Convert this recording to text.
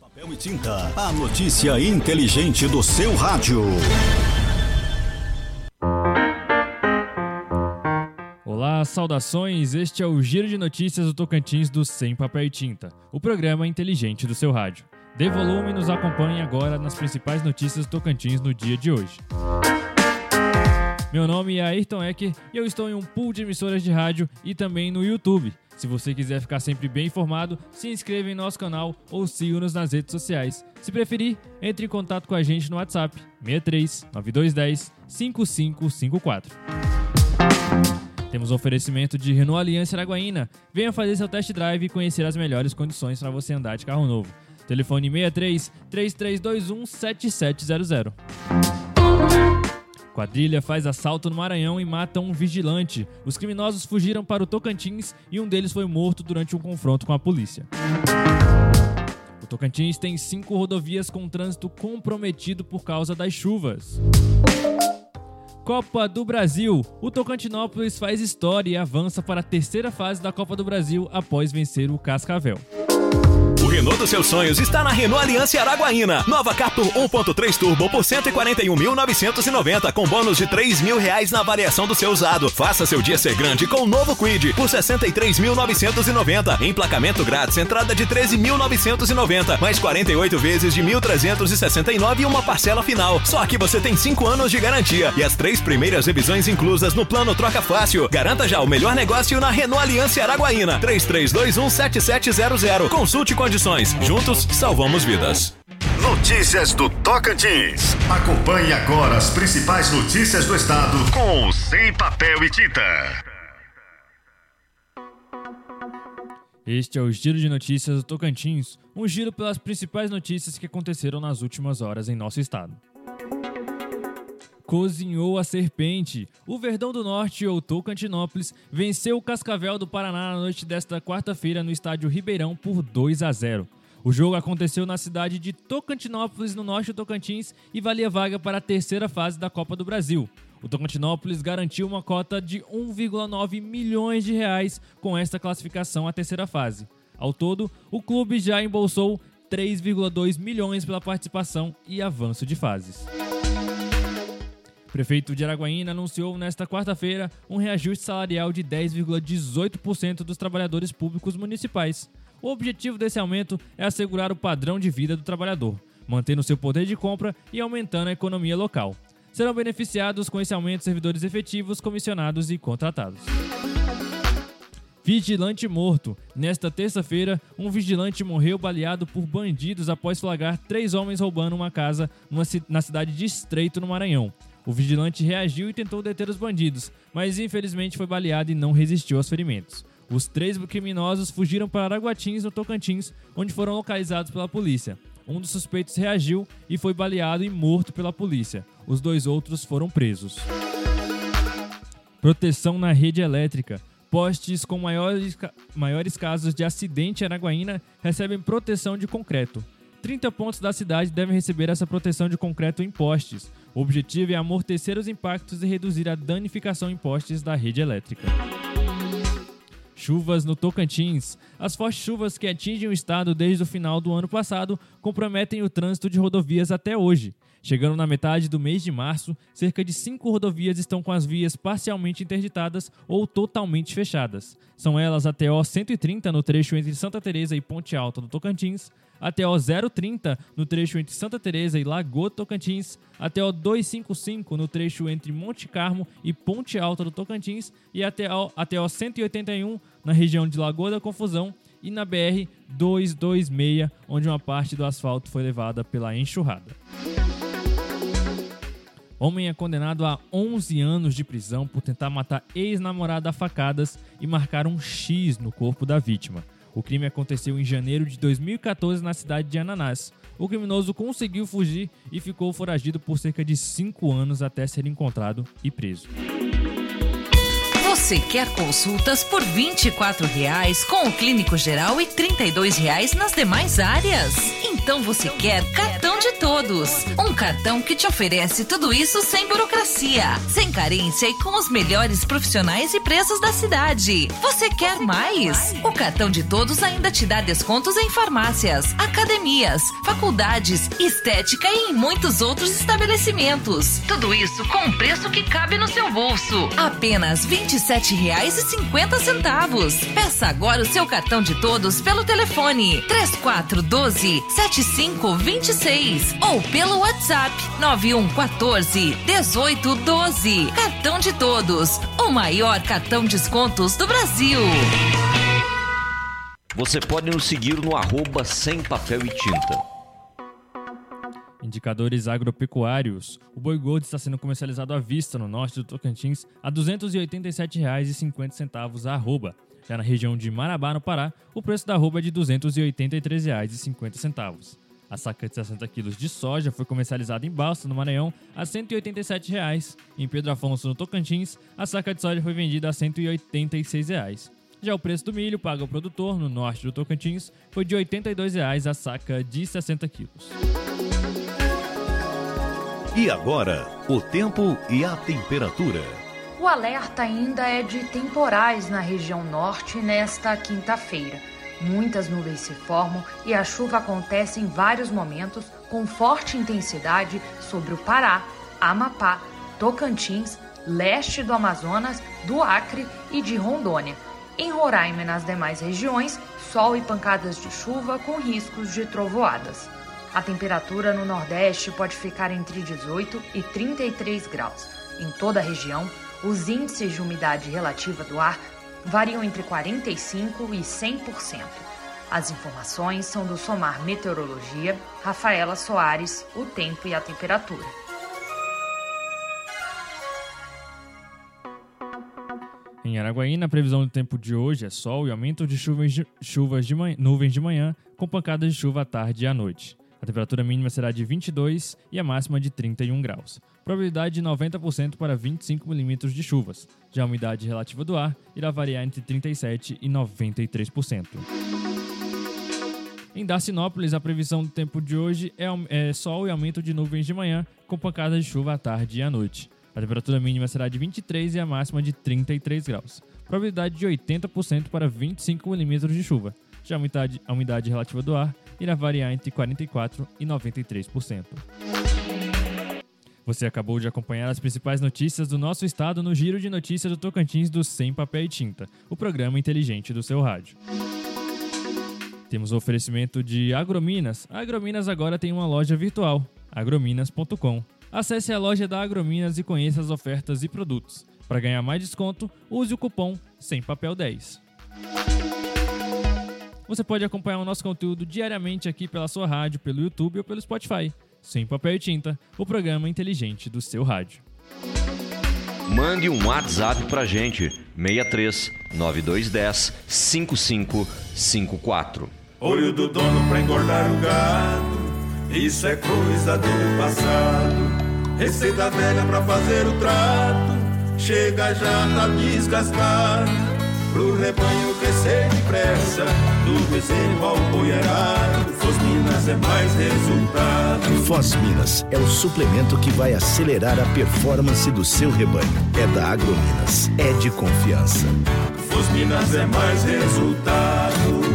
Papel e tinta, a notícia inteligente do seu rádio. Olá, saudações. Este é o Giro de Notícias do Tocantins do Sem Papel e Tinta, o programa inteligente do seu rádio. Dê volume e nos acompanhe agora nas principais notícias do Tocantins no dia de hoje. Meu nome é Ayrton Ecker e eu estou em um pool de emissoras de rádio e também no YouTube. Se você quiser ficar sempre bem informado, se inscreva em nosso canal ou siga-nos nas redes sociais. Se preferir, entre em contato com a gente no WhatsApp 63 9210 5554. Temos oferecimento de Renault Aliança Araguaína. Venha fazer seu test drive e conhecer as melhores condições para você andar de carro novo. Telefone 63 3321 7700. Quadrilha faz assalto no Maranhão e mata um vigilante. Os criminosos fugiram para o Tocantins e um deles foi morto durante um confronto com a polícia. O Tocantins tem cinco rodovias com trânsito comprometido por causa das chuvas. Copa do Brasil. O Tocantinópolis faz história e avança para a terceira fase da Copa do Brasil após vencer o Cascavel. Renault dos seus sonhos está na Renault Aliança Araguaína. Nova Captur 1.3 Turbo por 141.990 com bônus de 3 mil reais na variação do seu usado. Faça seu dia ser grande com o novo Quid por 63.990. Emplacamento grátis, entrada de 13.990, mais 48 vezes de 1.369 e uma parcela final. Só que você tem 5 anos de garantia e as três primeiras revisões inclusas no plano Troca Fácil. Garanta já o melhor negócio na Renault Aliança Araguaína. 33217700. Consulte condições. Juntos, salvamos vidas. Notícias do Tocantins. Acompanhe agora as principais notícias do estado com o Sem Papel e Tinta. Este é o Giro de Notícias do Tocantins, um giro pelas principais notícias que aconteceram nas últimas horas em nosso estado. Cozinhou a serpente. O Verdão do Norte, ou Tocantinópolis, venceu o Cascavel do Paraná na noite desta quarta-feira no estádio Ribeirão por 2 a 0. O jogo aconteceu na cidade de Tocantinópolis, no norte do Tocantins, e valia vaga para a terceira fase da Copa do Brasil. O Tocantinópolis garantiu uma cota de 1,9 milhões de reais com esta classificação à terceira fase. Ao todo, o clube já embolsou 3,2 milhões pela participação e avanço de fases. O prefeito de Araguaína anunciou nesta quarta-feira um reajuste salarial de 10,18% dos trabalhadores públicos municipais. O objetivo desse aumento é assegurar o padrão de vida do trabalhador, mantendo seu poder de compra e aumentando a economia local. Serão beneficiados com esse aumento servidores efetivos, comissionados e contratados. Vigilante morto. Nesta terça-feira, um vigilante morreu baleado por bandidos após flagrar três homens roubando uma casa na cidade de Estreito, no Maranhão. O vigilante reagiu e tentou deter os bandidos, mas infelizmente foi baleado e não resistiu aos ferimentos. Os três criminosos fugiram para Araguatins, no Tocantins, onde foram localizados pela polícia. Um dos suspeitos reagiu e foi baleado e morto pela polícia. Os dois outros foram presos. Proteção na rede elétrica. Postes com maiores, maiores casos de acidente em Araguaína recebem proteção de concreto. 30 pontos da cidade devem receber essa proteção de concreto em postes. O objetivo é amortecer os impactos e reduzir a danificação em postes da rede elétrica. Chuvas no Tocantins. As fortes chuvas que atingem o estado desde o final do ano passado comprometem o trânsito de rodovias até hoje. Chegando na metade do mês de março, cerca de cinco rodovias estão com as vias parcialmente interditadas ou totalmente fechadas. São elas a TO 130 no trecho entre Santa Teresa e Ponte Alta do Tocantins, a TO 030 no trecho entre Santa Teresa e Lagoa Tocantins, a TO 255 no trecho entre Monte Carmo e Ponte Alta do Tocantins e a TO, a TO 181 na região de Lagoa da Confusão e na BR 226, onde uma parte do asfalto foi levada pela enxurrada. Homem é condenado a 11 anos de prisão por tentar matar ex-namorada a facadas e marcar um X no corpo da vítima. O crime aconteceu em janeiro de 2014 na cidade de Ananás. O criminoso conseguiu fugir e ficou foragido por cerca de 5 anos até ser encontrado e preso. Você quer consultas por R$ 24,00 com o clínico geral e R$ 32,00 nas demais áreas? Então você quer cartão de todos. Um cartão que te oferece tudo isso sem burocracia, sem carência e com os melhores profissionais e preços da cidade. Você quer mais? O cartão de todos ainda te dá descontos em farmácias, academias, faculdades, estética e em muitos outros estabelecimentos. Tudo isso com um preço que cabe no seu bolso. Apenas R$ 27,50. Peça agora o seu cartão de todos pelo telefone 3412 7526 ou pelo WhatsApp 9114 1812. Cartão de todos, o maior cartão descontos do Brasil. Você pode nos seguir no arroba sem papel e tinta. Indicadores agropecuários. O boi gordo está sendo comercializado à vista no norte do Tocantins a R$ 287,50 a arroba. Já na região de Marabá, no Pará, o preço da arroba é de R$ 283,50. A saca de 60 quilos de soja foi comercializada em Balsa, no Maranhão, a 187 reais. Em Pedro Afonso, no Tocantins, a saca de soja foi vendida a 186 reais. Já o preço do milho pago ao produtor no norte do Tocantins foi de 82 reais a saca de 60 quilos. E agora, o tempo e a temperatura. O alerta ainda é de temporais na região norte nesta quinta-feira. Muitas nuvens se formam e a chuva acontece em vários momentos com forte intensidade sobre o Pará, Amapá, Tocantins, leste do Amazonas, do Acre e de Rondônia. Em Roraima e nas demais regiões, sol e pancadas de chuva com riscos de trovoadas. A temperatura no Nordeste pode ficar entre 18 e 33 graus. Em toda a região, os índices de umidade relativa do ar variam entre 45% e 100%. As informações são do Somar Meteorologia, Rafaela Soares, o tempo e a temperatura. Em Araguaína, a previsão do tempo de hoje é sol e aumento de chuvas de, chuvas de manhã, nuvens de manhã, com pancadas de chuva à tarde e à noite. A temperatura mínima será de 22 e a máxima de 31 graus. Probabilidade de 90% para 25 milímetros de chuvas. Já a umidade relativa do ar irá variar entre 37 e 93%. Em Darcinópolis, a previsão do tempo de hoje é, é sol e aumento de nuvens de manhã, com pancadas de chuva à tarde e à noite. A temperatura mínima será de 23 e a máxima de 33 graus. Probabilidade de 80% para 25 milímetros de chuva. Já a umidade, a umidade relativa do ar irá variar entre 44% e 93%. Você acabou de acompanhar as principais notícias do nosso estado no Giro de Notícias do Tocantins do Sem Papel e Tinta, o programa inteligente do seu rádio. Temos o oferecimento de Agrominas. A Agrominas agora tem uma loja virtual, agrominas.com. Acesse a loja da Agrominas e conheça as ofertas e produtos. Para ganhar mais desconto, use o cupom Sem Papel 10. Você pode acompanhar o nosso conteúdo diariamente aqui pela sua rádio, pelo YouTube ou pelo Spotify. Sem papel e tinta, o programa inteligente do seu rádio. Mande um WhatsApp pra gente, 63 9210 5554. Olho do dono pra engordar o gado, isso é coisa do passado. Receita velha pra fazer o trato, chega já tá desgastado. Pro rebanho crescer depressa, do bezerro ao boiarado, Foz Minas é mais resultado. Foz Minas é o suplemento que vai acelerar a performance do seu rebanho. É da Agrominas, é de confiança. Foz Minas é mais resultado.